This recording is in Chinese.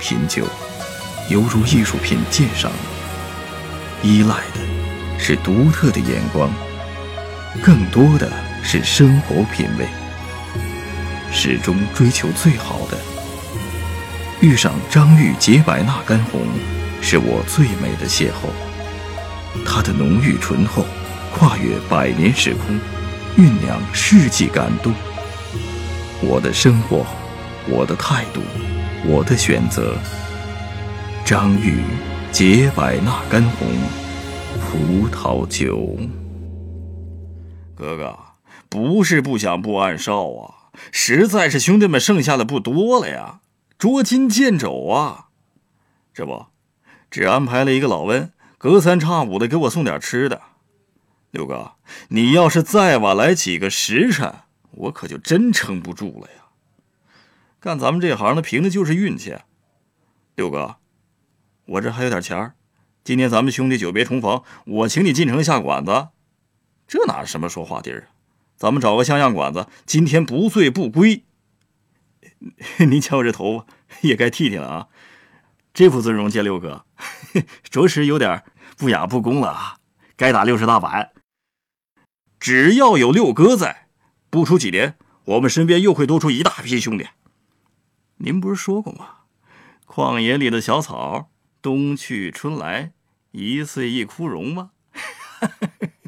品酒，犹如艺术品鉴赏，依赖的是独特的眼光，更多的是生活品味，始终追求最好的。遇上张裕洁白纳干红，是我最美的邂逅。它的浓郁醇厚，跨越百年时空，酝酿世纪感动。我的生活，我的态度，我的选择。张裕洁白纳干红葡萄酒。哥哥，不是不想不暗哨啊，实在是兄弟们剩下的不多了呀，捉襟见肘啊。这不，只安排了一个老温，隔三差五的给我送点吃的。六哥，你要是再晚来几个时辰，我可就真撑不住了呀！干咱们这行的，凭的就是运气。六哥，我这还有点钱儿，今天咱们兄弟久别重逢，我请你进城下馆子。这哪是什么说话地儿啊？咱们找个像样馆子，今天不醉不归。您瞧我这头发，也该剃剃了啊！这副尊容见六哥，着实有点不雅不恭了啊！该打六十大板。只要有六哥在，不出几年，我们身边又会多出一大批兄弟。您不是说过吗？旷野里的小草，冬去春来，一岁一枯荣吗？